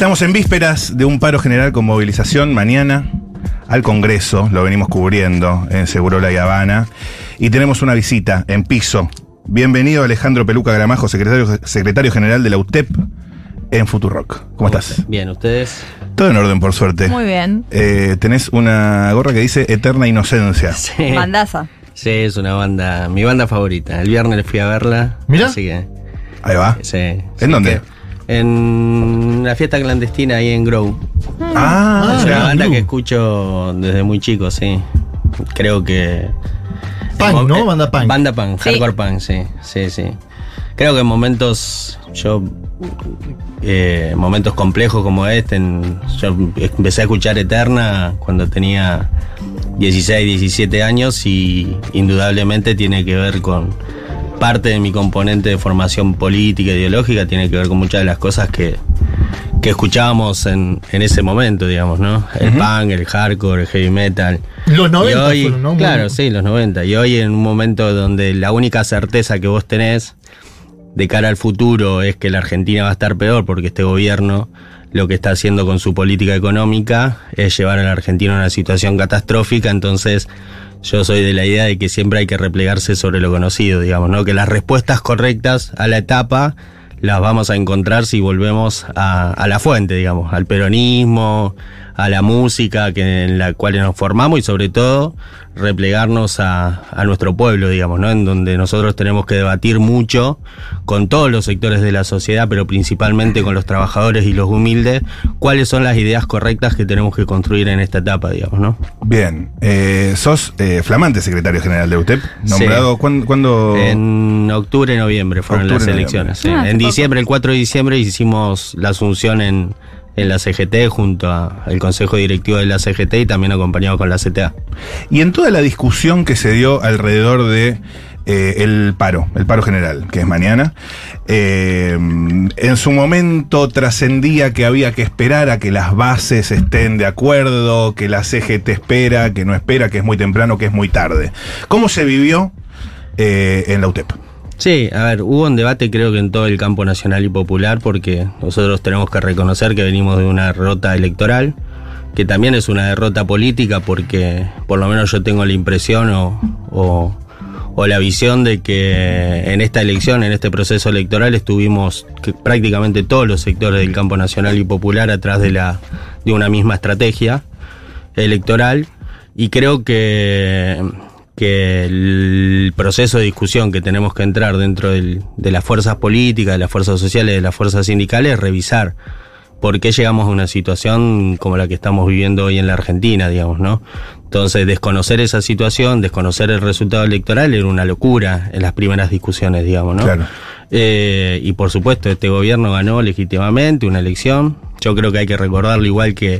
Estamos en vísperas de un paro general con movilización mañana al Congreso, lo venimos cubriendo en Seguro La Habana, y tenemos una visita en piso. Bienvenido Alejandro Peluca Gramajo, secretario, secretario general de la UTEP en Futurock. ¿Cómo estás? Bien, ¿ustedes? Todo en orden, por suerte. Muy bien. Eh, tenés una gorra que dice Eterna Inocencia. Sí. Bandaza. Sí, es una banda, mi banda favorita. El viernes fui a verla. Que, Ahí va. sí. ¿En sí dónde? que- en una fiesta clandestina ahí en Grow. Ah, es ya, una banda que escucho desde muy chico, sí. Creo que. Punk, ¿no? eh, Banda punk. Banda punk, Sí. hardcore punk, sí, sí, sí. Creo que en momentos, yo, eh, momentos complejos como este, en- yo empecé a escuchar Eterna cuando tenía 16, 17 años y indudablemente tiene que ver con parte de mi componente de formación política, ideológica, tiene que ver con muchas de las cosas que, que escuchábamos en, en ese momento, digamos, ¿no? El punk, el hardcore, el heavy metal. Los 90 Y hoy- fueron, ¿no? Claro, sí, los 90. Y hoy en un momento donde la única certeza que vos tenés de cara al futuro es que la Argentina va a estar peor porque este gobierno lo que está haciendo con su política económica es llevar a la Argentina a una situación catastrófica, entonces yo soy de la idea de que siempre hay que replegarse sobre lo conocido, digamos, ¿no? Que las respuestas correctas a la etapa las vamos a encontrar si volvemos a, a la fuente, digamos, al peronismo, a la música que, en la cual nos formamos y sobre todo replegarnos a, a nuestro pueblo, digamos, ¿no? En donde nosotros tenemos que debatir mucho con todos los sectores de la sociedad, pero principalmente con los trabajadores y los humildes, cuáles son las ideas correctas que tenemos que construir en esta etapa, digamos, ¿no? Bien. Eh, sos eh, flamante secretario general de UTEP. Nombrado. ¿Cuándo? cuándo- En octubre, noviembre fueron Octubre, las elecciones. sí. Ah, en diciembre, el 4 de diciembre, hicimos la asunción en, en la CGT junto al Consejo Directivo de la CGT y también acompañado con la CTA. Y en toda la discusión que se dio alrededor de eh, el paro, el paro general, que es mañana, eh, en su momento trascendía que había que esperar a que las bases estén de acuerdo, que la CGT espera, que no espera, que es muy temprano, que es muy tarde. ¿Cómo se vivió eh, en la UTEP? Sí, a ver, hubo un debate creo que en todo el campo nacional y popular porque nosotros tenemos que reconocer que venimos de una derrota electoral, que también es una derrota política porque por lo menos yo tengo la impresión o, o- la visión de que en esta elección, en este proceso electoral, estuvimos prácticamente todos los sectores del campo nacional y popular atrás de, la, de una misma estrategia electoral. Y creo que, que el proceso de discusión que tenemos que entrar dentro del- de las fuerzas políticas, de las fuerzas sociales, de las fuerzas sindicales, es revisar por qué llegamos a una situación como la que estamos viviendo hoy en la Argentina, digamos, ¿no? Entonces, desconocer esa situación, desconocer el resultado electoral era una locura en las primeras discusiones, digamos, ¿no? Claro. Eh, y por supuesto, este gobierno ganó legítimamente una elección. Yo creo que hay que recordarlo igual que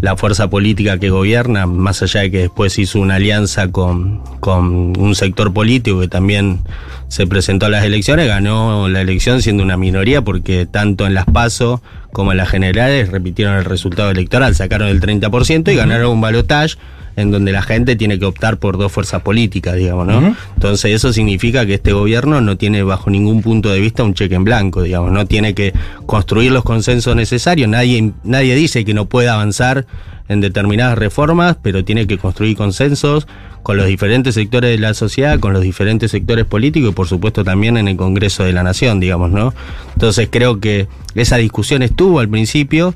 la fuerza política que gobierna, más allá de que después hizo una alianza con, con un sector político que también se presentó a las elecciones, ganó la elección siendo una minoría porque tanto en las PASO como en las generales repitieron el resultado electoral, sacaron el 30% y ganaron un balotaje en donde la gente tiene que optar por dos fuerzas políticas, digamos, ¿no? Entonces eso significa que este gobierno no tiene bajo ningún punto de vista un cheque en blanco, digamos, no tiene que construir los consensos necesarios, nadie, nadie dice que no pueda avanzar en determinadas reformas, pero tiene que construir consensos con los diferentes sectores de la sociedad, con los diferentes sectores políticos y por supuesto también en el Congreso de la Nación, digamos, ¿no? Entonces creo que esa discusión estuvo al principio,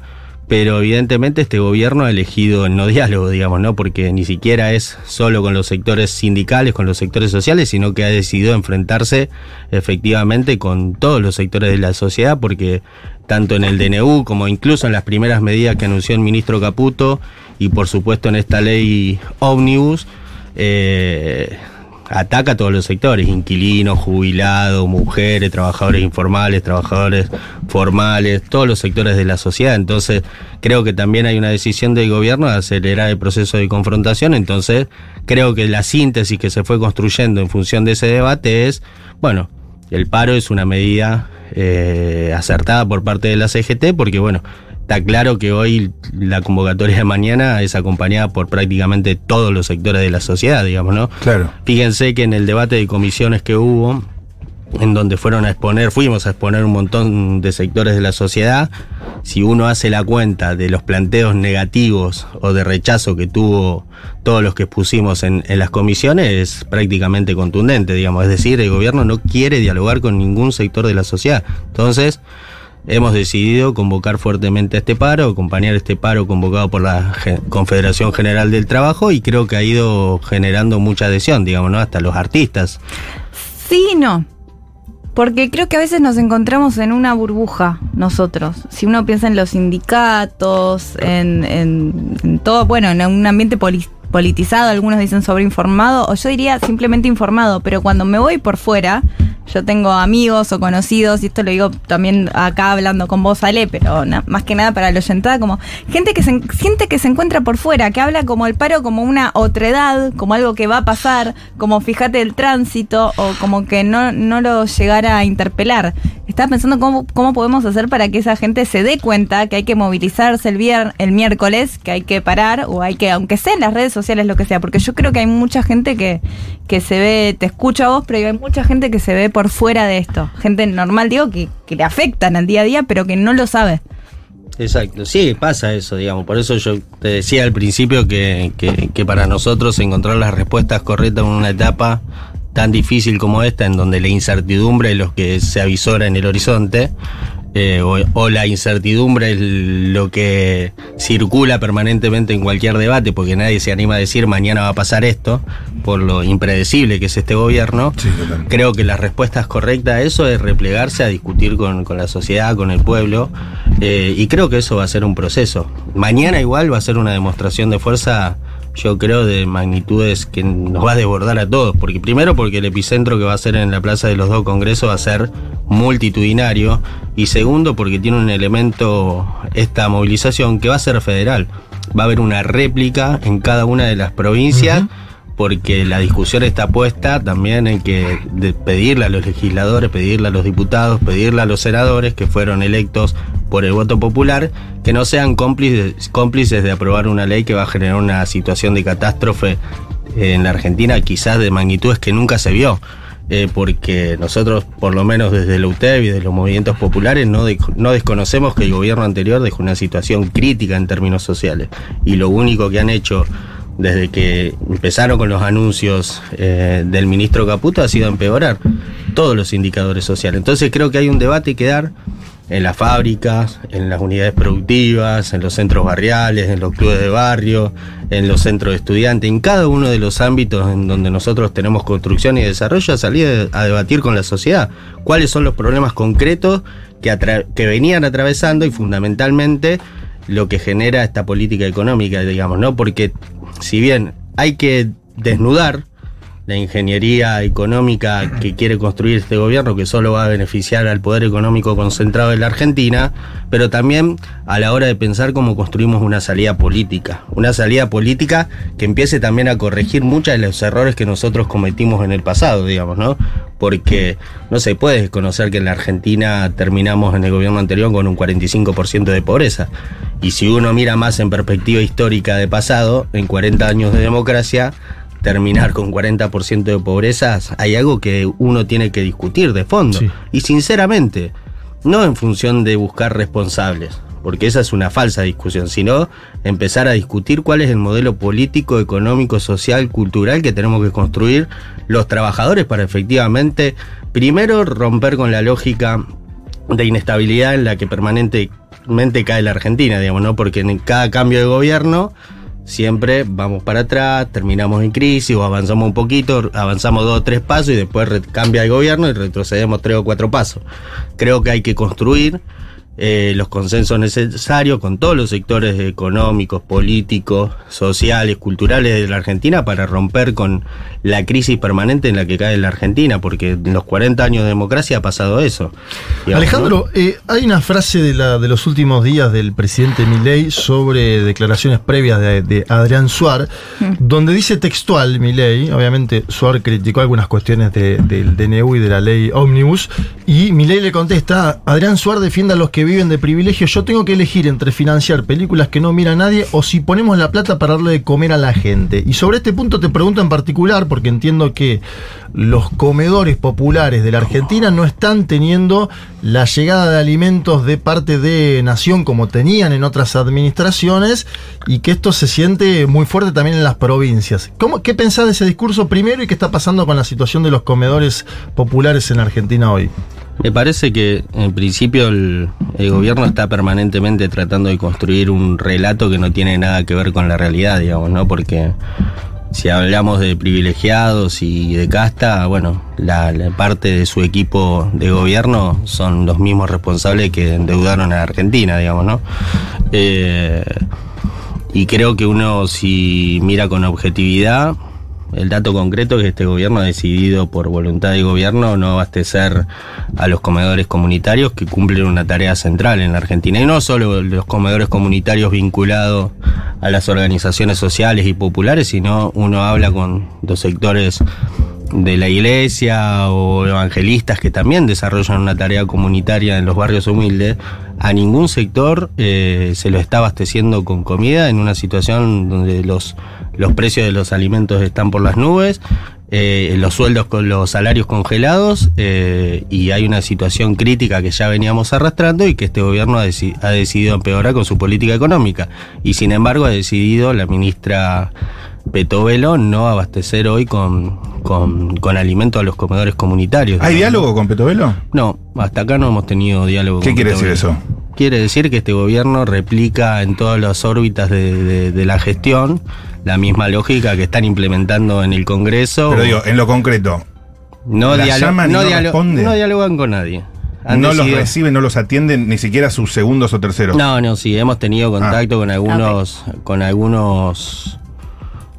pero evidentemente este gobierno ha elegido el no diálogo, digamos, ¿no? Porque ni siquiera es solo con los sectores sindicales, con los sectores sociales, sino que ha decidido enfrentarse efectivamente con todos los sectores de la sociedad, porque tanto en el DNU como incluso en las primeras medidas que anunció el ministro Caputo y por supuesto en esta ley ómnibus, eh, ataca a todos los sectores, inquilinos, jubilados, mujeres, trabajadores informales, trabajadores formales, todos los sectores de la sociedad. Entonces, creo que también hay una decisión del gobierno de acelerar el proceso de confrontación. Entonces, creo que la síntesis que se fue construyendo en función de ese debate es, bueno, el paro es una medida eh, acertada por parte de la CGT porque, bueno, está claro que hoy la convocatoria de mañana es acompañada por prácticamente todos los sectores de la sociedad, digamos, ¿no? Claro. Fíjense que en el debate de comisiones que hubo, en donde fueron a exponer, fuimos a exponer un montón de sectores de la sociedad, si uno hace la cuenta de los planteos negativos o de rechazo que tuvo todos los que expusimos en, en, las comisiones, es prácticamente contundente, digamos. Es decir, el gobierno no quiere dialogar con ningún sector de la sociedad. Entonces, hemos decidido convocar fuertemente a este paro, acompañar este paro convocado por la Confederación General del Trabajo y creo que ha ido generando mucha adhesión, digamos, ¿no? Hasta los artistas. Sí no. Porque creo que a veces nos encontramos en una burbuja nosotros. Si uno piensa en los sindicatos, en, en, en todo, bueno, en un ambiente politizado, algunos dicen sobreinformado, o yo diría simplemente informado, pero cuando me voy por fuera, yo tengo amigos o conocidos, y esto lo digo también acá hablando con vos, Ale, pero más que nada para la oyentada, como gente que se siente que se encuentra por fuera, que habla como el paro como una otredad, como algo que va a pasar, como fíjate el tránsito, o como que no, no lo llegara a interpelar. Estaba pensando cómo, cómo podemos hacer para que esa gente se dé cuenta que hay que movilizarse el, vier, el miércoles, que hay que parar, o hay que, aunque sea en las redes sociales, lo que sea, porque yo creo que hay mucha gente que, que se ve, te escucho a vos, pero hay mucha gente que se ve por fuera de esto. Gente normal, digo, que, que le afectan al día a día, pero que no lo sabe. Exacto, sí, pasa eso, digamos. Por eso yo te decía al principio que, que, que, para nosotros encontrar las respuestas correctas en una etapa tan difícil como esta, en donde la incertidumbre es lo que se avisora en el horizonte, eh, o, o, la incertidumbre es lo que circula permanentemente en cualquier debate, porque nadie se anima a decir mañana va a pasar esto, por lo impredecible que es este gobierno. Sí, Creo que la respuesta correcta a eso es replegarse a discutir con, con la sociedad, con el pueblo, eh, y creo que eso va a ser un proceso. Mañana igual va a ser una demostración de fuerza yo creo, de magnitudes que nos va a desbordar a todos. Porque primero porque el epicentro que va a ser en la Plaza de los Dos Congresos va a ser multitudinario. Y segundo porque tiene un elemento esta movilización que va a ser federal. Va a haber una réplica en cada una de las provincias. Porque la discusión está puesta también en que de pedirle a los legisladores, pedirle a los diputados, pedirle a los senadores que fueron electos por el voto popular, que no sean cómplices, cómplices de aprobar una ley que va a generar una situación de catástrofe en la Argentina quizás de magnitudes que nunca se vio. Eh, porque nosotros, por lo menos desde la UTEB y de los movimientos populares, no, no desconocemos que el gobierno anterior dejó una situación crítica en términos sociales. Y lo único que han hecho desde que empezaron con los anuncios eh, del ministro Caputo ha sido empeorar todos los indicadores sociales. Entonces creo que hay un debate que dar en las fábricas, en las unidades productivas, en los centros barriales, en los clubes de barrio, en los centros de estudiantes, en cada uno de los ámbitos en donde nosotros tenemos construcción y desarrollo, a salir a debatir con la sociedad cuáles son los problemas concretos que, que venían atravesando y fundamentalmente lo que genera esta política económica, digamos, ¿no? Porque si bien hay que desnudar la ingeniería económica que quiere construir este gobierno, que solo va a beneficiar al poder económico concentrado de la Argentina, pero también a la hora de pensar cómo construimos una salida política. Una salida política que empiece también a corregir muchos de los errores que nosotros cometimos en el pasado, digamos, ¿no? Porque no se puede desconocer que en la Argentina terminamos en el gobierno anterior con un 45% de pobreza. Y si uno mira más en perspectiva histórica de pasado, en 40 años de democracia, terminar con 40% de pobreza, hay algo que uno tiene que discutir de fondo. Sí. Y sinceramente, no en función de buscar responsables, porque esa es una falsa discusión, sino empezar a discutir cuál es el modelo político, económico, social, cultural que tenemos que construir los trabajadores para efectivamente, primero, romper con la lógica de inestabilidad en la que permanentemente cae la Argentina, digamos, ¿no? Porque en cada cambio de gobierno siempre vamos para atrás, terminamos en crisis o avanzamos un poquito, avanzamos dos o tres pasos y después cambia el gobierno y retrocedemos tres o cuatro pasos. Creo que hay que construir eh, los consensos necesarios con todos los sectores económicos, políticos, sociales, culturales de la Argentina para romper con la crisis permanente en la que cae la Argentina, porque en los 40 años de democracia ha pasado eso. digamos, Alejandro, eh, hay una frase de, la, de los últimos días del presidente Milei sobre declaraciones previas de, de Adrián Suar, donde dice textual Milei, obviamente Suar criticó algunas cuestiones de- del DNU y de la ley Omnibus, y Milei le contesta, Adrián Suar defiende a los que viven de privilegios, yo tengo que elegir entre financiar películas que no mira nadie o si ponemos la plata para darle de comer a la gente. Y sobre este punto te pregunto en particular, porque entiendo que los comedores populares de la Argentina no están teniendo la llegada de alimentos de parte de Nación como tenían en otras administraciones y que esto se siente muy fuerte también en las provincias. ¿Cómo, ¿Qué pensás de ese discurso primero y qué está pasando con la situación de los comedores populares en Argentina hoy? Me parece que en principio el, gobierno está permanentemente tratando de construir un relato que no tiene nada que ver con la realidad, digamos, ¿no? Porque si hablamos de privilegiados y de casta, bueno, la, parte de su equipo de gobierno son los mismos responsables que endeudaron a Argentina, digamos, ¿no? Eh, y creo que uno si mira con objetividad, el dato concreto es que este gobierno ha decidido por voluntad de gobierno no abastecer a los comedores comunitarios que cumplen una tarea central en la Argentina. Y no solo los comedores comunitarios vinculados a las organizaciones sociales y populares, sino uno habla con los sectores de la iglesia o evangelistas que también desarrollan una tarea comunitaria en los barrios humildes, a ningún sector eh, se lo está abasteciendo con comida en una situación donde los, los precios de los alimentos están por las nubes, eh, los sueldos con los salarios congelados eh, y hay una situación crítica que ya veníamos arrastrando y que este gobierno ha, deci- ha decidido empeorar con su política económica. Y sin embargo ha decidido la ministra Petovelo no abastecer hoy con, con, con alimento a los comedores comunitarios. ¿Hay diálogo con Petovelo? No, hasta acá no hemos tenido diálogo. ¿Qué con quiere decir eso? Quiere decir que este gobierno replica en todas las órbitas de, de- de la gestión la misma lógica que están implementando en el Congreso. Pero digo, en lo concreto, no, la llaman y no no dialogan con nadie. Han no los reciben, no los atienden, ni siquiera sus segundos o terceros. No, no, sí, hemos tenido Ah. contacto con algunos, con algunos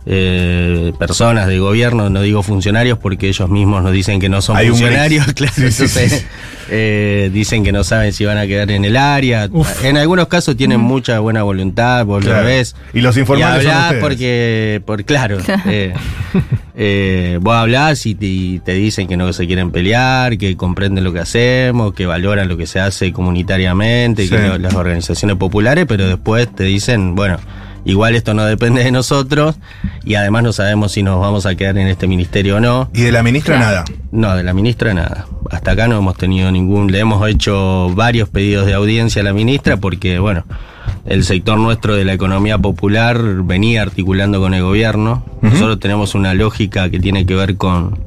eh, personas de gobierno, no digo funcionarios porque ellos mismos nos dicen que no son Hay funcionarios, claro, Sí, entonces sí. eh, dicen que no saben si van a quedar en el área. Uf. En algunos casos tienen mucha buena voluntad, vos Claro. lo ves. Y los informales y son porque, por, claro, eh, eh, vos hablás y te, y te dicen que no se quieren pelear, que comprenden lo que hacemos, que valoran lo que se hace comunitariamente, Sí. que las organizaciones populares, pero después te dicen, bueno, igual esto no depende de nosotros y además no sabemos si nos vamos a quedar en este ministerio o no. Y de la ministra nada. No, de la ministra nada. Hasta acá no hemos tenido ningún. Le hemos hecho varios pedidos de audiencia a la ministra porque, bueno, el sector nuestro de la economía popular venía articulando con el gobierno. Nosotros tenemos una lógica que tiene que ver con,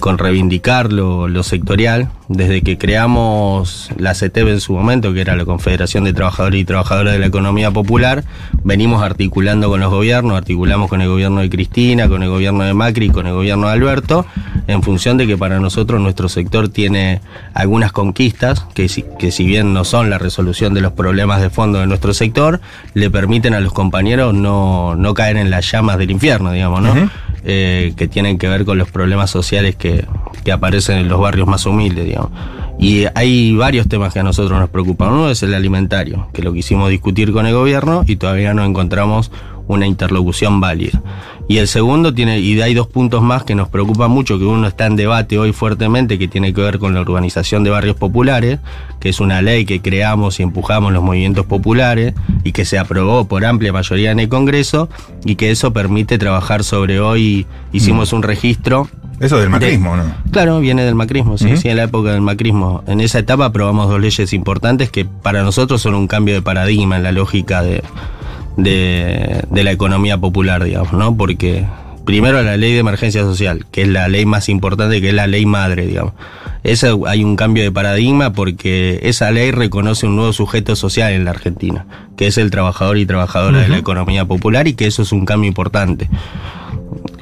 con reivindicar lo, lo sectorial. Desde que creamos la CETEP en su momento, que era la Confederación de Trabajadores y Trabajadoras de la Economía Popular, venimos articulando con los gobiernos, articulamos con el gobierno de Cristina, con el gobierno de Macri con el gobierno de Alberto, en función de que para nosotros nuestro sector tiene algunas conquistas, que si, que si bien no son la resolución de los problemas de fondo de nuestro sector, le permiten a los compañeros no, no caer en las llamas del infierno, digamos, ¿no? Eh, que tienen que ver con los problemas sociales que, que aparecen en los barrios más humildes, digamos. Y hay varios temas que a nosotros nos preocupan. Uno es el alimentario, que lo quisimos discutir con el gobierno y todavía no encontramos una interlocución válida. Y el segundo tiene, y hay dos puntos más que nos preocupan mucho, que uno está en debate hoy fuertemente, que tiene que ver con la urbanización de barrios populares, que es una ley que creamos y empujamos los movimientos populares y que se aprobó por amplia mayoría en el Congreso y que eso permite trabajar sobre hoy, hicimos un registro Eso del macrismo, ¿no? Claro, viene del macrismo, sí, sí, en la época del macrismo. En esa etapa aprobamos dos leyes importantes que para nosotros son un cambio de paradigma en la lógica de, de, de la economía popular, digamos, ¿no? Porque primero la ley de emergencia social, que es la ley más importante, que es la ley madre, digamos. Esa, hay un cambio de paradigma porque esa ley reconoce un nuevo sujeto social en la Argentina, que es el trabajador y trabajadora de la economía popular y que eso es un cambio importante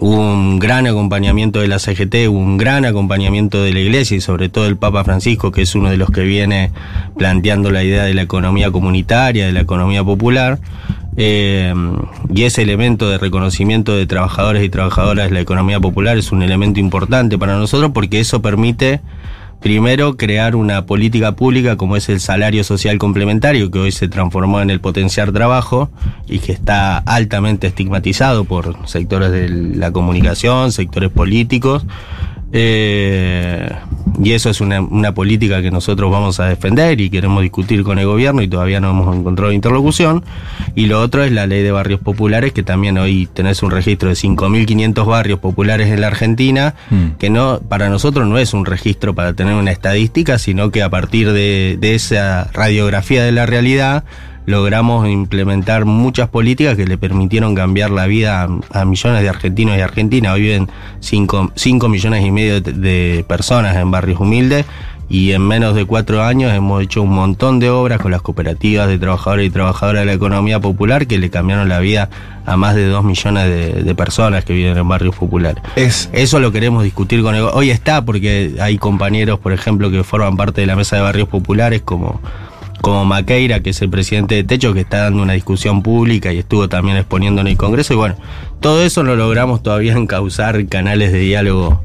hubo un gran acompañamiento de la CGT, hubo un gran acompañamiento de la Iglesia y sobre todo el Papa Francisco, que es uno de los que viene planteando la idea de la economía comunitaria, de la economía popular. Eh, y ese elemento de reconocimiento de trabajadores y trabajadoras de la economía popular es un elemento importante para nosotros porque eso permite Primero, crear una política pública como es el salario social complementario, que hoy se transformó en el potenciar trabajo y que está altamente estigmatizado por sectores de la comunicación, sectores políticos. Eh, y eso es una, una, política que nosotros vamos a defender y queremos discutir con el gobierno y todavía no hemos encontrado interlocución. Y lo otro es la ley de barrios populares, que también hoy tenés un registro de 5.500 barrios populares en la Argentina, mm. que no para nosotros no es un registro para tener una estadística, sino que a partir de, de esa radiografía de la realidad, logramos implementar muchas políticas que le permitieron cambiar la vida a, millones de argentinos y argentinas. Hoy viven 5 millones y medio de, personas en barrios humildes y en menos de cuatro años hemos hecho un montón de obras con las cooperativas de trabajadores y trabajadoras de la economía popular que le cambiaron la vida a más de dos millones de, personas que viven en barrios populares. Es, Eso lo queremos discutir con el... Hoy está porque hay compañeros, por ejemplo, que forman parte de la mesa de barrios populares como como Maqueira, que es el presidente de Techo, que está dando una discusión pública y estuvo también exponiendo en el Congreso. Y bueno, todo eso lo logramos todavía encauzar canales de diálogo.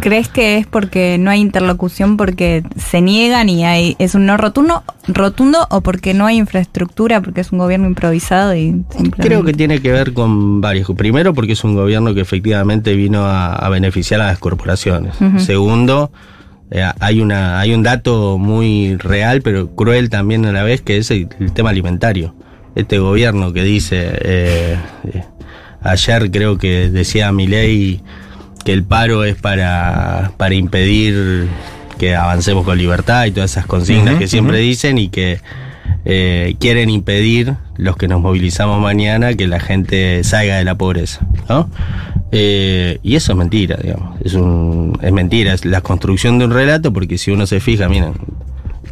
¿Crees que es porque no hay interlocución, porque se niegan y hay, es un no rotundo, rotundo o porque no hay infraestructura, porque es un gobierno improvisado y Creo que tiene que ver con varios. Primero, porque es un gobierno que efectivamente vino a, beneficiar a las corporaciones. Segundo, eh, hay, una, hay un dato muy real, pero cruel también a la vez, que es el, tema alimentario. Este gobierno que dice, eh, eh, ayer creo que decía mi ley que el paro es para, para impedir que avancemos con libertad y todas esas consignas que siempre dicen y que quieren impedir los que nos movilizamos mañana que la gente salga de la pobreza. ¿no? Eh, y eso es mentira, digamos. Es, un, es mentira, es la construcción de un relato, porque si uno se fija, miren,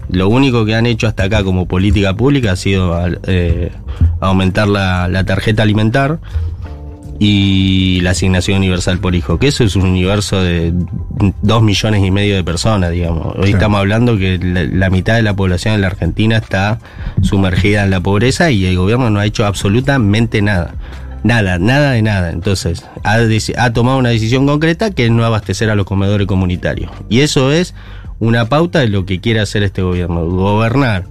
lo único que han hecho hasta acá como política pública ha sido eh, aumentar la, la, tarjeta alimentar y la asignación universal por hijo, que eso es un universo de dos millones y medio de personas, digamos. Hoy estamos hablando que la, mitad de la población de la Argentina está sumergida en la pobreza y el gobierno no ha hecho absolutamente nada. Nada, nada de nada. Entonces, ha, tomado una decisión concreta que es no abastecer a los comedores comunitarios. Y eso es una pauta de lo que quiere hacer este gobierno, gobernar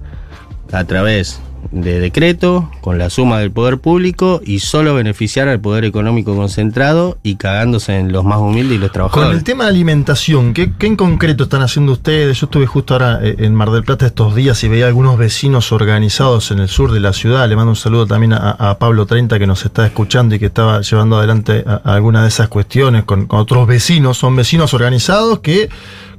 a través de decreto, con la suma del poder público y solo beneficiar al poder económico concentrado y cagándose en los más humildes y los trabajadores. Con el tema de alimentación, ¿qué, en concreto están haciendo ustedes? Yo estuve justo ahora eh, en Mar del Plata estos días y veía algunos vecinos organizados en el sur de la ciudad. Le mando un saludo también a, Pablo 30 que nos está escuchando y que estaba llevando adelante algunas de esas cuestiones con, con otros vecinos. Son vecinos organizados que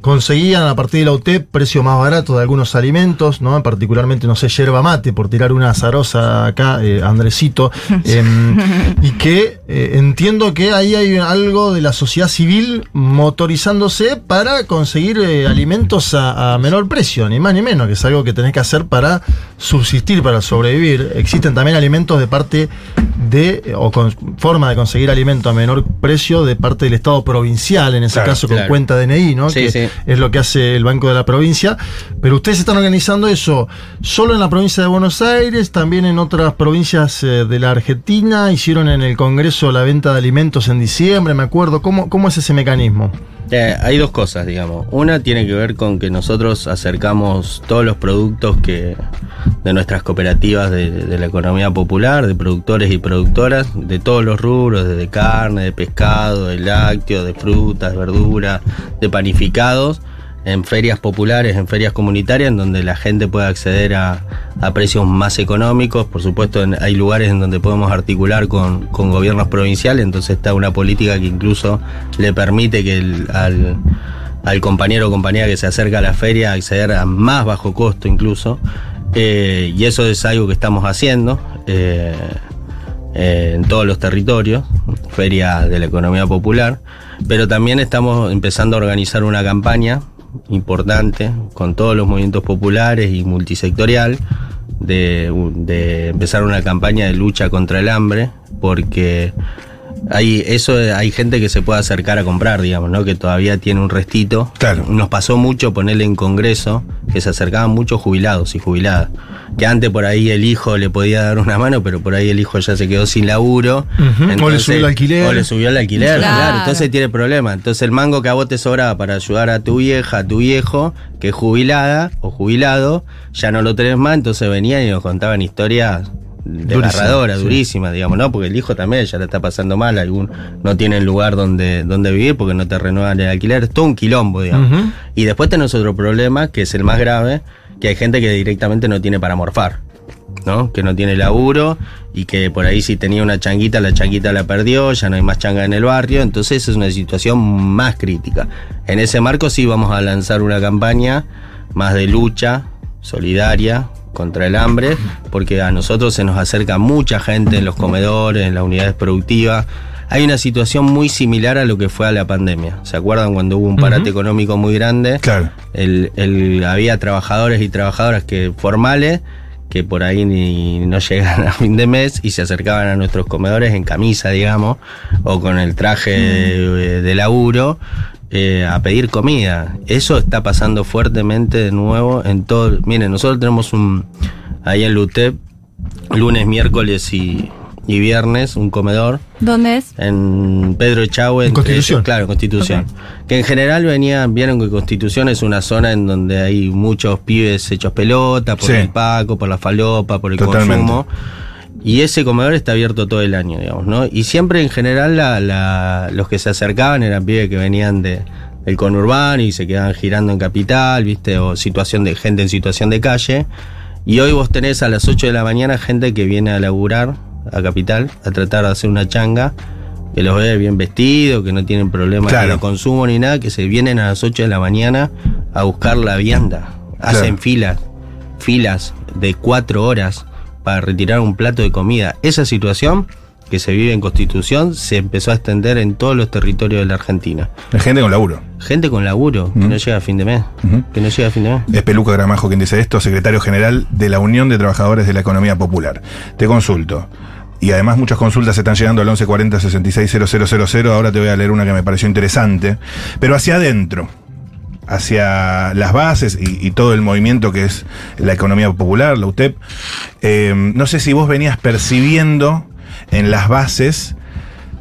conseguían a partir de la UTEP precio más barato de algunos alimentos, ¿no? Particularmente, no sé, yerba mate, por tirar una azarosa acá, eh, Andresito, em, y que eh, entiendo que ahí hay algo de la sociedad civil motorizándose para conseguir eh, alimentos a, menor precio, ni más ni menos, que es algo que tenés que hacer para subsistir, para sobrevivir. Existen también alimentos de parte de, o con forma de conseguir alimento a menor precio de parte del Estado provincial, en ese caso con cuenta DNI, ¿no? Sí, es lo que hace el Banco de la Provincia. Pero ustedes están organizando eso solo en la provincia de Buenos Aires, también en otras provincias eh, de la Argentina. Hicieron en el Congreso la venta de alimentos en diciembre, me acuerdo. ¿Cómo, cómo es ese mecanismo? Eh, hay dos cosas, digamos. Una tiene que ver con que nosotros acercamos todos los productos que de nuestras cooperativas de, de, la economía popular, de productores y productoras, de todos los rubros, desde carne, de pescado, de lácteos, de frutas, verduras, de panificados en ferias populares, en ferias comunitarias, en donde la gente puede acceder a, precios más económicos. Por supuesto, hay lugares en donde podemos articular con, gobiernos provinciales, entonces está una política que incluso le permite que al, compañero o compañera que se acerca a la feria acceder a más bajo costo incluso. Eh, y eso es algo que estamos haciendo. Eh, eh, en todos los territorios, feria de la economía popular, pero también estamos empezando a organizar una campaña importante con todos los movimientos populares y multisectorial de, empezar una campaña de lucha contra el hambre, porque Hay, eso, hay gente que se puede acercar a comprar, digamos, ¿no? Que todavía tiene un restito. Claro. Nos pasó mucho ponerle en congreso que se acercaban muchos jubilados y jubiladas. Que antes por ahí el hijo le podía dar una mano, pero por ahí el hijo ya se quedó sin laburo. Ujú. O le subió el alquiler. O le subió el alquiler, Claro. claro. Entonces tiene problema. Entonces el mango que a vos te sobraba para ayudar a tu vieja, a tu viejo, que es jubilada o jubilado, ya no lo tenés más. Entonces venían y nos contaban historias desgarradoras, sí. durísimas, digamos, ¿no? Porque el hijo también ya le está pasando mal, algún no tiene lugar donde, donde vivir porque no te renuevan el alquiler, es todo un quilombo, digamos. Y después tenés otro problema, que es el más grave, que hay gente que directamente no tiene para morfar, ¿no? Que no tiene laburo y que por ahí si tenía una changuita, la changuita la perdió, ya no hay más changa en el barrio, entonces es una situación más crítica. En ese marco sí vamos a lanzar una campaña más de lucha solidaria contra el hambre, porque a nosotros se nos acerca mucha gente en los comedores, en las unidades productivas. Hay una situación muy similar a lo que fue a la pandemia. ¿Se acuerdan cuando hubo un parate económico muy grande? Claro. El, el- había trabajadores y trabajadoras que formales que por ahí ni, no llegan a fin de mes y se acercaban a nuestros comedores en camisa, digamos, o con el traje de, de laburo eh, a pedir comida. Eso está pasando fuertemente de nuevo en todo. Miren, nosotros tenemos un ahí en LUTEP lunes, miércoles y, y viernes un comedor ¿Dónde es? en Pedro Echagüe. En entre- Constitución. Claro, Constitución. Que en general venían, vieron que Constitución es una zona en donde hay muchos pibes hechos pelota, por Sí. el paco, por la falopa, por el Totalmente. consumo. Y ese comedor está abierto todo el año, digamos, ¿no? Y siempre en general la- la- los que se acercaban eran pibes que venían de, del conurbano y se quedaban girando en capital, ¿viste? O situación de gente en situación de calle. Y hoy vos tenés a las 8 de la mañana gente que viene a laburar a Capital, a tratar de hacer una changa, que los ve bien vestidos, que no tienen problemas Claro. de consumo ni nada, que se vienen a las 8 de la mañana a buscar la vianda. Hacen Claro. filas, filas de 4 horas para retirar un plato de comida. Esa situación que se vive en Constitución se empezó a extender en todos los territorios de la Argentina. Gente con laburo. Gente con laburo, que no llega a fin de mes. Que no llega a fin de mes. Es Peluca Gramajo quien dice esto, secretario general de la Unión de Trabajadores de la Economía Popular. Te consulto. Y además muchas consultas están llegando al 1140 660000. Ahora te voy a leer una que me pareció interesante. Pero hacia adentro, hacia las bases y, todo el movimiento que es la economía popular, la UTEP. eh, no sé si vos venías percibiendo en las bases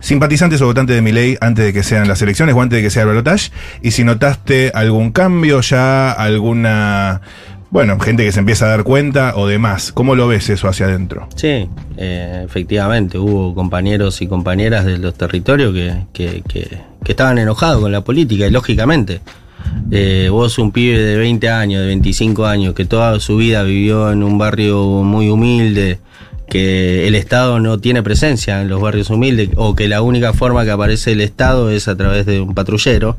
simpatizantes o votantes de mi ley antes de que sean las elecciones o antes de que sea el balotaje y si notaste algún cambio ya, alguna, bueno, gente que se empieza a dar cuenta o demás. ¿Cómo lo ves eso hacia adentro? Sí, eh, efectivamente, hubo compañeros y compañeras de los territorios que- que estaban enojados con la política, y lógicamente. Eh, vos, un pibe de 20 años, de 25 años, que toda su vida vivió en un barrio muy humilde, que el Estado no tiene presencia en los barrios humildes, o que la única forma que aparece el Estado es a través de un patrullero,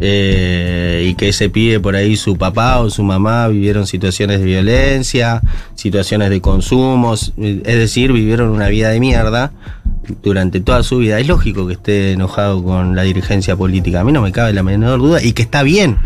eh, y que ese pibe por ahí, su papá o su mamá vivieron situaciones de violencia, situaciones de consumos, es decir, vivieron una vida de mierda durante toda su vida. Es lógico que esté enojado con la dirigencia política, a mí no me cabe la menor duda, y que está bien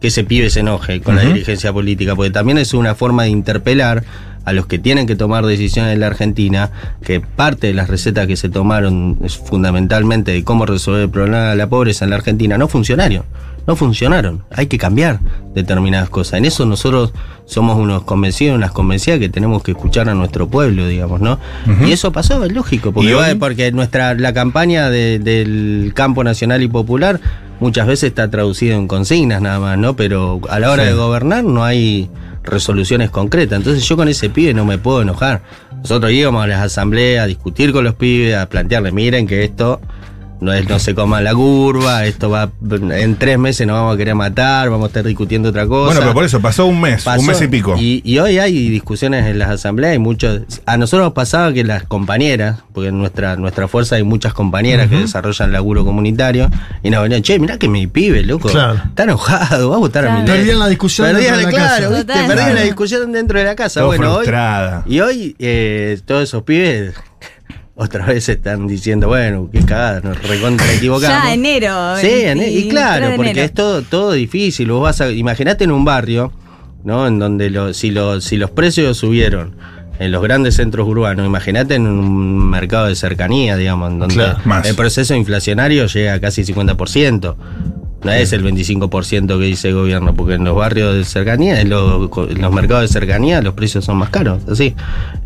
que ese pibe se enoje con la dirigencia política, porque también es una forma de interpelar a los que tienen que tomar decisiones en la Argentina, que parte de las recetas que se tomaron es fundamentalmente de cómo resolver el problema de la pobreza en la Argentina no funcionaron. No funcionaron. Hay que cambiar determinadas cosas. En eso nosotros somos unos convencidos, unas convencidas que tenemos que escuchar a nuestro pueblo, digamos, ¿no? Y eso pasó, es lógico, porque, porque nuestra la campaña de- del campo nacional y popular muchas veces está traducido en consignas nada más, ¿no? Pero a la hora Sí. de gobernar no hay resoluciones concretas. Entonces yo con ese pibe no me puedo enojar. Nosotros íbamos a las asambleas a discutir con los pibes, a plantearles, miren que esto no es no se coma la curva, esto va en tres meses nos vamos a querer matar, vamos a estar discutiendo otra cosa. Bueno, pero por eso pasó un mes, Pasó- un mes y pico. Y, y hoy hay discusiones en las asambleas y muchos. A nosotros nos pasaba que las compañeras, porque en nuestra, nuestra fuerza hay muchas compañeras que desarrollan laburo comunitario, y nos venían, che, mirá que mi pibe, loco, Claro. está enojado, va a votar a Claro. mi ley". Perdían la discusión Perdían, dentro de la claro, casa. ¿viste? Perdían la Claro. discusión dentro de la casa. Todo bueno, hoy, frustrada. y hoy eh, todos esos pibes otra vez están diciendo, bueno, qué cagada, nos recontra equivocamos. Ya enero. Sí, en- e- y 23 claro, porque enero. es todo, todo difícil. Vos vas a, imaginate en un barrio, ¿no? En donde lo- si, lo- si los precios subieron en los grandes centros urbanos. Imagínate en un mercado de cercanía, digamos, en donde Claro, el proceso inflacionario llega a casi 50%. No es el 25% que dice el gobierno, porque en los barrios de cercanía, en los, en los mercados de cercanía, los precios son más caros. Así.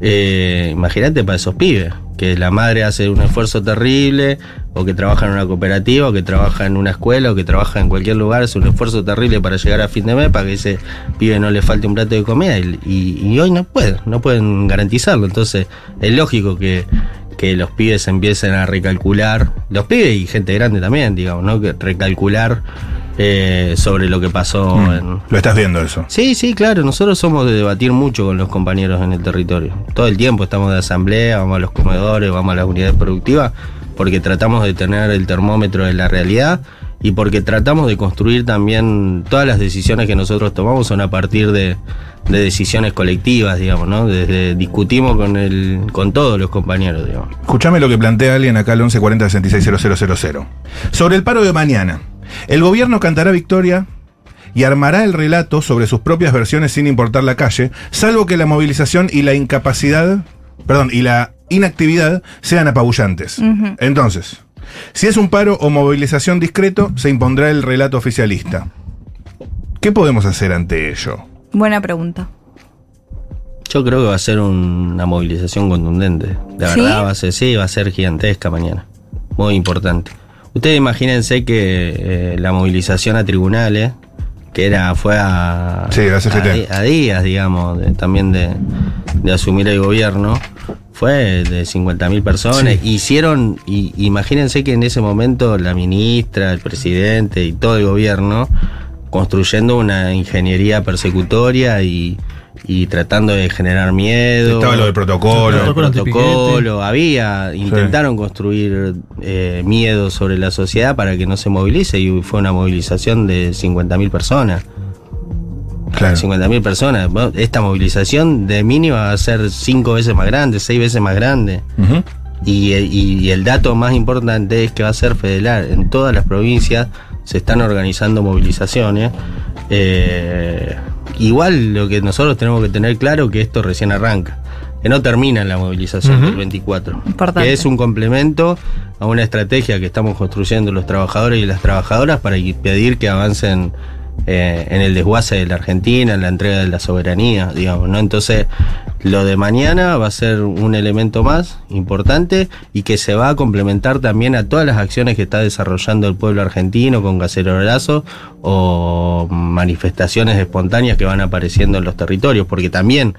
Eh, Imagínate para esos pibes, que la madre hace un esfuerzo terrible, o que trabaja en una cooperativa, o que trabaja en una escuela, o que trabaja en cualquier lugar, hace un esfuerzo terrible para llegar a fin de mes, para que ese pibe no le falte un plato de comida, y, y- y hoy no pueden, no pueden garantizarlo. Entonces, es lógico que que los pibes empiecen a recalcular, los pibes y gente grande también, digamos, ¿no? Que recalcular eh, sobre lo que pasó Mm. en... Lo estás viendo eso. Sí, sí, claro, nosotros somos de debatir mucho con los compañeros en el territorio. Todo el tiempo estamos de asamblea, vamos a los comedores, vamos a las unidades productivas, porque tratamos de tener el termómetro de la realidad y porque tratamos de construir también todas las decisiones que nosotros tomamos son a partir de, de decisiones colectivas, digamos, ¿no? Desde discutimos con el, con todos los compañeros, digamos. Escuchame lo que plantea alguien acá al 1140 660000. Sobre el paro de mañana. El gobierno cantará victoria y armará el relato sobre sus propias versiones sin importar la calle, salvo que la movilización y la incapacidad, perdón, y la inactividad sean apabullantes. Entonces, si es un paro o movilización discreto, se impondrá el relato oficialista. ¿Qué podemos hacer ante ello? Buena pregunta. Yo creo que va a ser un- una movilización contundente. De ¿Sí? verdad, va a ser, sí, va a ser gigantesca mañana. Muy importante. Ustedes imagínense que eh, la movilización a tribunales, que era, fue a, Sí, la CGT. a di- a días, digamos, de- también de, de asumir el gobierno, fue de 50.000 personas. Hicieron, y, imagínense que en ese momento la ministra, el presidente y todo el gobierno construyendo una ingeniería persecutoria y, y tratando de generar miedo. Estaba lo del protocolo. El Protocolo protocolo, había, intentaron construir eh, miedo sobre la sociedad para que no se movilice y fue una movilización de 50.000 personas. Claro. 50.000 personas. Esta movilización de mínima va a ser cinco veces más grande, seis veces más grande. Y, y- y el dato más importante es que va a ser federal. En todas las provincias se están organizando movilizaciones. Eh, igual lo que nosotros tenemos que tener claro que esto recién arranca. Que no termina la movilización del 24. Importante. Que es un complemento a una estrategia que estamos construyendo los trabajadores y las trabajadoras para impedir que avancen eh, en el desguace de la Argentina, en la entrega de la soberanía, digamos, ¿no? Entonces, lo de mañana va a ser un elemento más importante y que se va a complementar también a todas las acciones que está desarrollando el pueblo argentino con cacerolazo o manifestaciones espontáneas que van apareciendo en los territorios, porque también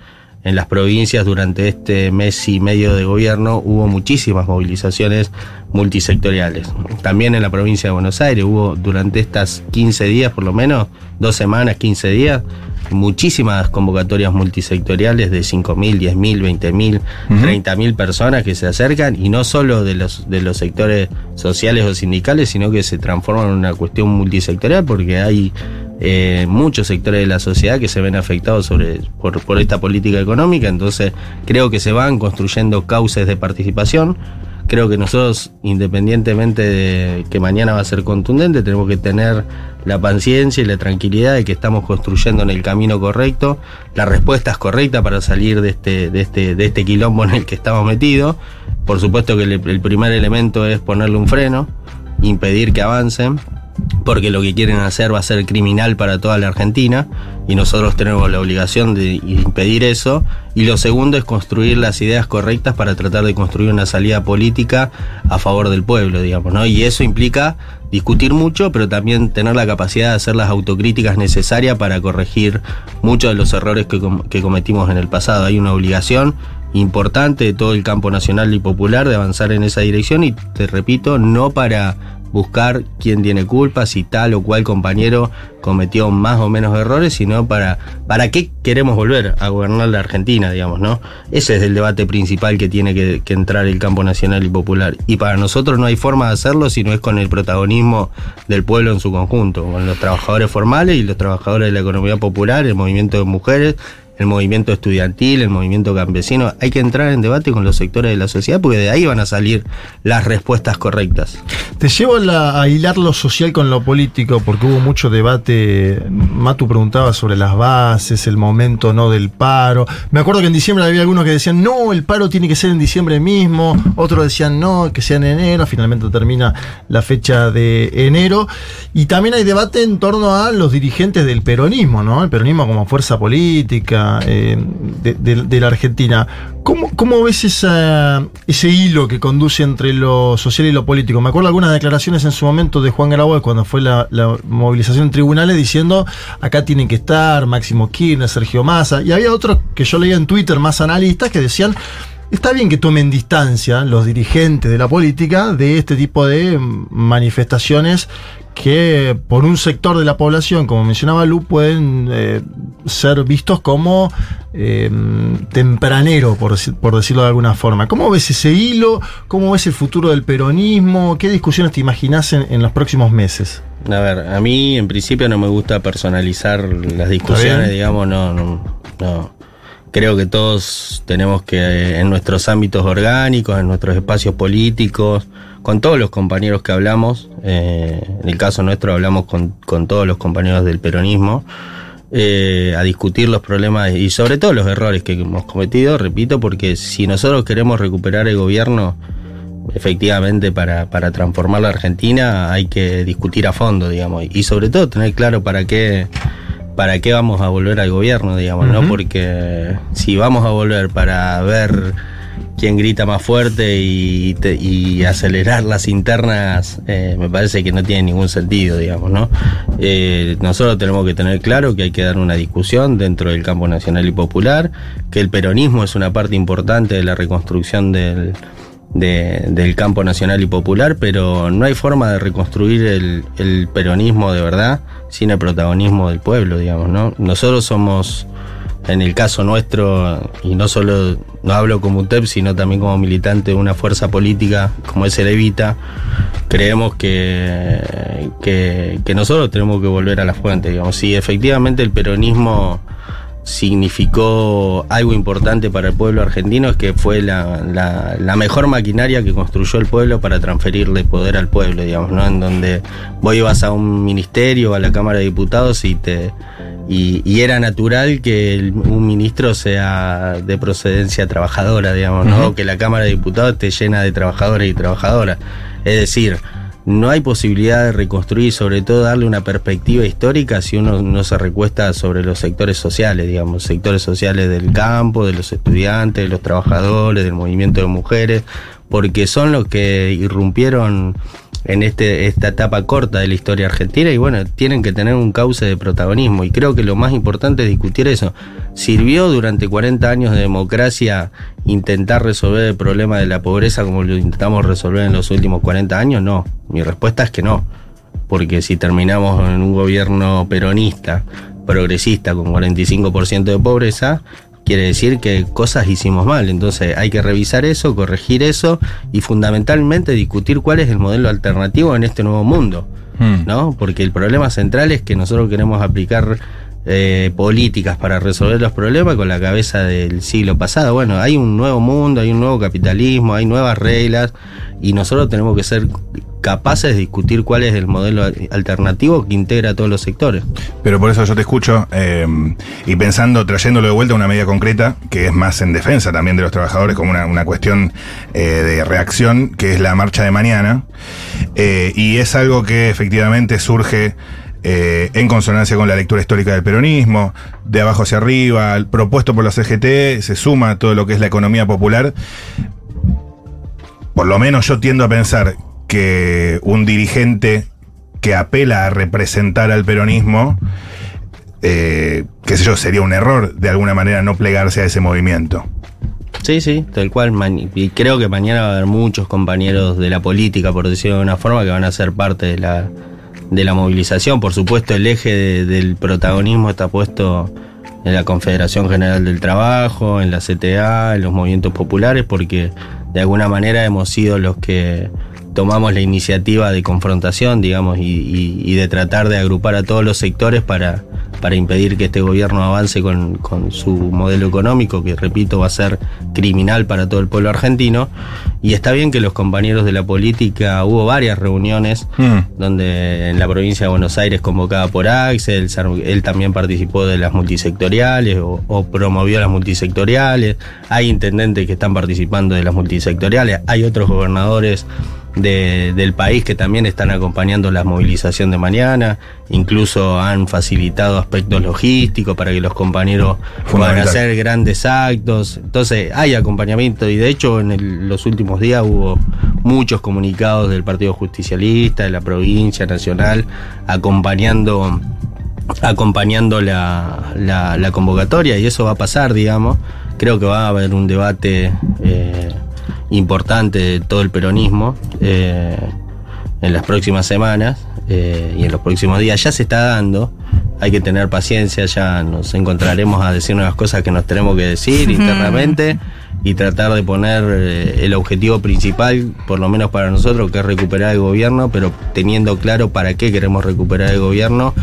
en las provincias durante este mes y medio de gobierno hubo muchísimas movilizaciones multisectoriales. También en la provincia de Buenos Aires hubo durante estas 15 días, por lo menos, dos semanas, 15 días, muchísimas convocatorias multisectoriales de 5.000, 10.000, 20.000, Ujú. 30.000 personas que se acercan y no solo de los, de los sectores sociales o sindicales, sino que se transforman en una cuestión multisectorial porque hay eh, muchos sectores de la sociedad que se ven afectados sobre, por, por esta política económica, entonces creo que se van construyendo cauces de participación. Creo que nosotros, independientemente de que mañana va a ser contundente, tenemos que tener la paciencia y la tranquilidad de que estamos construyendo en el camino correcto, la respuesta es correcta para salir de este, de este, de este quilombo en el que estamos metidos. Por supuesto que el primer elemento es ponerle un freno, impedir que avancen, porque lo que quieren hacer va a ser criminal para toda la Argentina y nosotros tenemos la obligación de impedir eso. Y lo segundo es construir las ideas correctas para tratar de construir una salida política a favor del pueblo, digamos, ¿no? Y eso implica discutir mucho, pero también tener la capacidad de hacer las autocríticas necesarias para corregir muchos de los errores que, com- que cometimos en el pasado. Hay una obligación importante de todo el campo nacional y popular de avanzar en esa dirección y te repito, no para buscar quién tiene culpa, si tal o cual compañero cometió más o menos errores, sino para, para qué queremos volver a gobernar la Argentina, digamos, ¿no? Ese es el debate principal que tiene que, que entrar el campo nacional y popular. Y para nosotros no hay forma de hacerlo si no es con el protagonismo del pueblo en su conjunto, con los trabajadores formales y los trabajadores de la economía popular, el movimiento de mujeres, el movimiento estudiantil, el movimiento campesino. Hay que entrar en debate con los sectores de la sociedad porque de ahí van a salir las respuestas correctas. Te llevo a, la- a hilar lo social con lo político, porque hubo mucho debate. Matu preguntaba sobre las bases, el momento no del paro. Me acuerdo que en diciembre había algunos que decían, no, el paro tiene que ser en diciembre mismo. Otros decían, no, que sea en enero. Finalmente termina la fecha de enero. Y también hay debate en torno a los dirigentes del peronismo, ¿no? El peronismo como fuerza política eh, de, la Argentina. ¿Cómo, cómo ves ese hilo que conduce entre lo social y lo político? Me acuerdo algunas declaraciones en su momento de Juan Grabois cuando fue la, la movilización en tribunales diciendo acá tienen que estar Máximo Kirchner, Sergio Massa, y había otros que yo leía en Twitter más analistas que decían Está bien que tomen distancia los dirigentes de la política de este tipo de manifestaciones que por un sector de la población, como mencionaba Lu, pueden eh, ser vistos como eh, tempranero, por, deci- por decirlo de alguna forma. ¿Cómo ves ese hilo? ¿Cómo ves el futuro del peronismo? ¿Qué discusiones te imaginas en, en los próximos meses? A ver, a mí en principio no me gusta personalizar las discusiones, digamos, no, no, no. Creo que todos tenemos que, eh, en nuestros ámbitos orgánicos, en nuestros espacios políticos, con todos los compañeros que hablamos, eh, en el caso nuestro hablamos con, con todos los compañeros del peronismo, eh, a discutir los problemas y sobre todo los errores que hemos cometido, repito, porque si nosotros queremos recuperar el gobierno, efectivamente para, para transformar la Argentina hay que discutir a fondo, digamos, y sobre todo tener claro para qué para qué vamos a volver al gobierno, digamos, ¿no? Porque si vamos a volver para ver quién grita más fuerte y, te- y acelerar las internas, eh, me parece que no tiene ningún sentido, digamos, ¿no? Eh, nosotros tenemos que tener claro que hay que dar una discusión dentro del campo nacional y popular, que el peronismo es una parte importante de la reconstrucción del, de- del campo nacional y popular, pero no hay forma de reconstruir el, peronismo de verdad sin el protagonismo del pueblo, digamos, ¿no? Nosotros somos, en el caso nuestro, y no solo, no hablo como UTEP, sino también como militante de una fuerza política como es el Evita, creemos que, que, que nosotros tenemos que volver a la fuente, digamos. Si efectivamente el peronismo significó algo importante para el pueblo argentino es que fue la, la- la mejor maquinaria que construyó el pueblo para transferirle poder al pueblo, digamos, ¿no? En donde vos ibas a un ministerio o a la Cámara de Diputados y te y, y era natural que el- un ministro sea de procedencia trabajadora, digamos, ¿no? Que la Cámara de Diputados esté llena de trabajadores y trabajadoras. Es decir, no hay posibilidad de reconstruir y sobre todo darle una perspectiva histórica si uno no se recuesta sobre los sectores sociales, digamos, sectores sociales del campo, de los estudiantes, de los trabajadores, del movimiento de mujeres, porque son los que irrumpieron en este, esta etapa corta de la historia argentina y bueno, tienen que tener un cauce de protagonismo y creo que lo más importante es discutir eso. ¿Sirvió durante 40 años de democracia intentar resolver el problema de la pobreza como lo intentamos resolver en los últimos 40 años? No, mi respuesta es que no, porque si terminamos en un gobierno peronista, progresista, con 45% de pobreza, quiere decir que cosas hicimos mal. Entonces hay que revisar eso, corregir eso y fundamentalmente discutir cuál es el modelo alternativo en este nuevo mundo. Hmm. ¿no? Porque el problema central es que nosotros queremos aplicar eh, políticas para resolver los problemas con la cabeza del siglo pasado. Bueno, hay un nuevo mundo, hay un nuevo capitalismo, hay nuevas reglas y nosotros tenemos que ser capaces de discutir cuál es el modelo al- alternativo que integra a todos los sectores. Pero por eso yo te escucho eh, y pensando, trayéndolo de vuelta a una medida concreta, que es más en defensa también de los trabajadores, como una, cuestión eh, de reacción, que es la marcha de mañana. Eh, y es algo que efectivamente surge en consonancia con la lectura histórica del peronismo, de abajo hacia arriba, propuesto por la CGT, se suma a todo lo que es la economía popular. Por lo menos yo tiendo a pensar que un dirigente que apela a representar al peronismo, eh, qué sé yo, sería un error de alguna manera no plegarse a ese movimiento. Sí, sí, tal cual. Y creo que mañana va a haber muchos compañeros de la política, por decirlo de una forma, que van a ser parte de la, de la movilización. Por supuesto, el eje de- del protagonismo está puesto en la Confederación General del Trabajo, en la CTA, en los movimientos populares, porque de alguna manera hemos sido los que tomamos la iniciativa de confrontación, digamos, y, y- y de tratar de agrupar a todos los sectores para, para impedir que este gobierno avance con, con su modelo económico, que repito va a ser criminal para todo el pueblo argentino. Y está bien que los compañeros de la política, hubo varias reuniones Mm. donde en la provincia de Buenos Aires convocada por Axel, él también participó de las multisectoriales o, o promovió las multisectoriales, hay intendentes que están participando de las multisectoriales, hay otros gobernadores de- del país que también están acompañando la movilización de mañana, incluso han facilitado aspectos logísticos para que los compañeros puedan hacer grandes actos, entonces hay acompañamiento y de hecho en el- los últimos días hubo muchos comunicados del Partido Justicialista, de la provincia nacional, acompañando acompañando la, la- la convocatoria. Y eso va a pasar, digamos. Creo que va a haber un debate eh, importante de todo el peronismo eh, en las próximas semanas eh, y en los próximos días. Ya se está dando, hay que tener paciencia, ya nos encontraremos a decir las cosas que nos tenemos que decir internamente y tratar de poner eh, el objetivo principal, por lo menos para nosotros, que es recuperar el gobierno, pero teniendo claro para qué queremos recuperar el gobierno.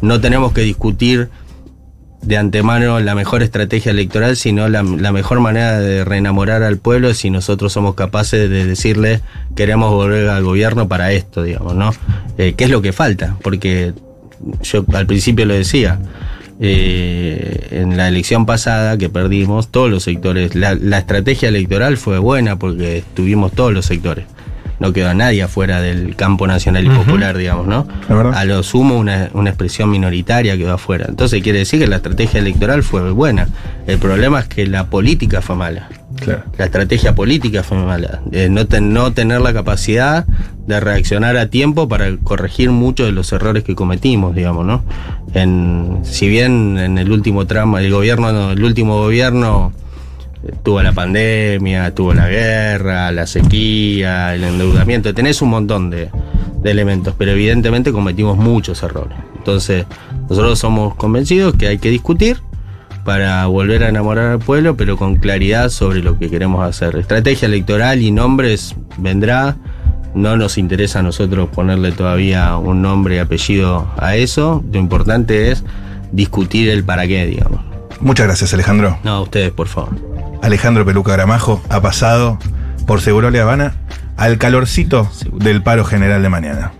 No tenemos que discutir de antemano la mejor estrategia electoral, sino la, la mejor manera de reenamorar al pueblo si nosotros somos capaces de decirle queremos volver al gobierno para esto, digamos, ¿no? Eh, ¿Qué es lo que falta? Porque yo al principio lo decía, eh, en la elección pasada que perdimos, todos los sectores, la, estrategia electoral fue buena porque estuvimos todos los sectores. No quedó nadie afuera del campo nacional y popular, digamos, ¿no? A lo sumo una, una expresión minoritaria quedó afuera. Entonces quiere decir que la estrategia electoral fue buena. El problema es que la política fue mala. Claro. La estrategia política fue mala. Eh, no, ten- no tener la capacidad de reaccionar a tiempo para corregir muchos de los errores que cometimos, digamos, ¿no? En, si bien en el último tramo, el gobierno, el último gobierno tuvo la pandemia, tuvo la guerra, la sequía, el endeudamiento, tenés un montón de, de elementos, pero evidentemente cometimos muchos errores. Entonces, nosotros somos convencidos que hay que discutir para volver a enamorar al pueblo, pero con claridad sobre lo que queremos hacer. Estrategia electoral y nombres vendrá. No nos interesa a nosotros ponerle todavía un nombre y apellido a eso. Lo importante es discutir el para qué, digamos. Muchas gracias, Alejandro. No, ustedes, por favor. Alejandro Peluca Gramajo ha pasado por Seguro La Habana al calorcito del paro general de mañana.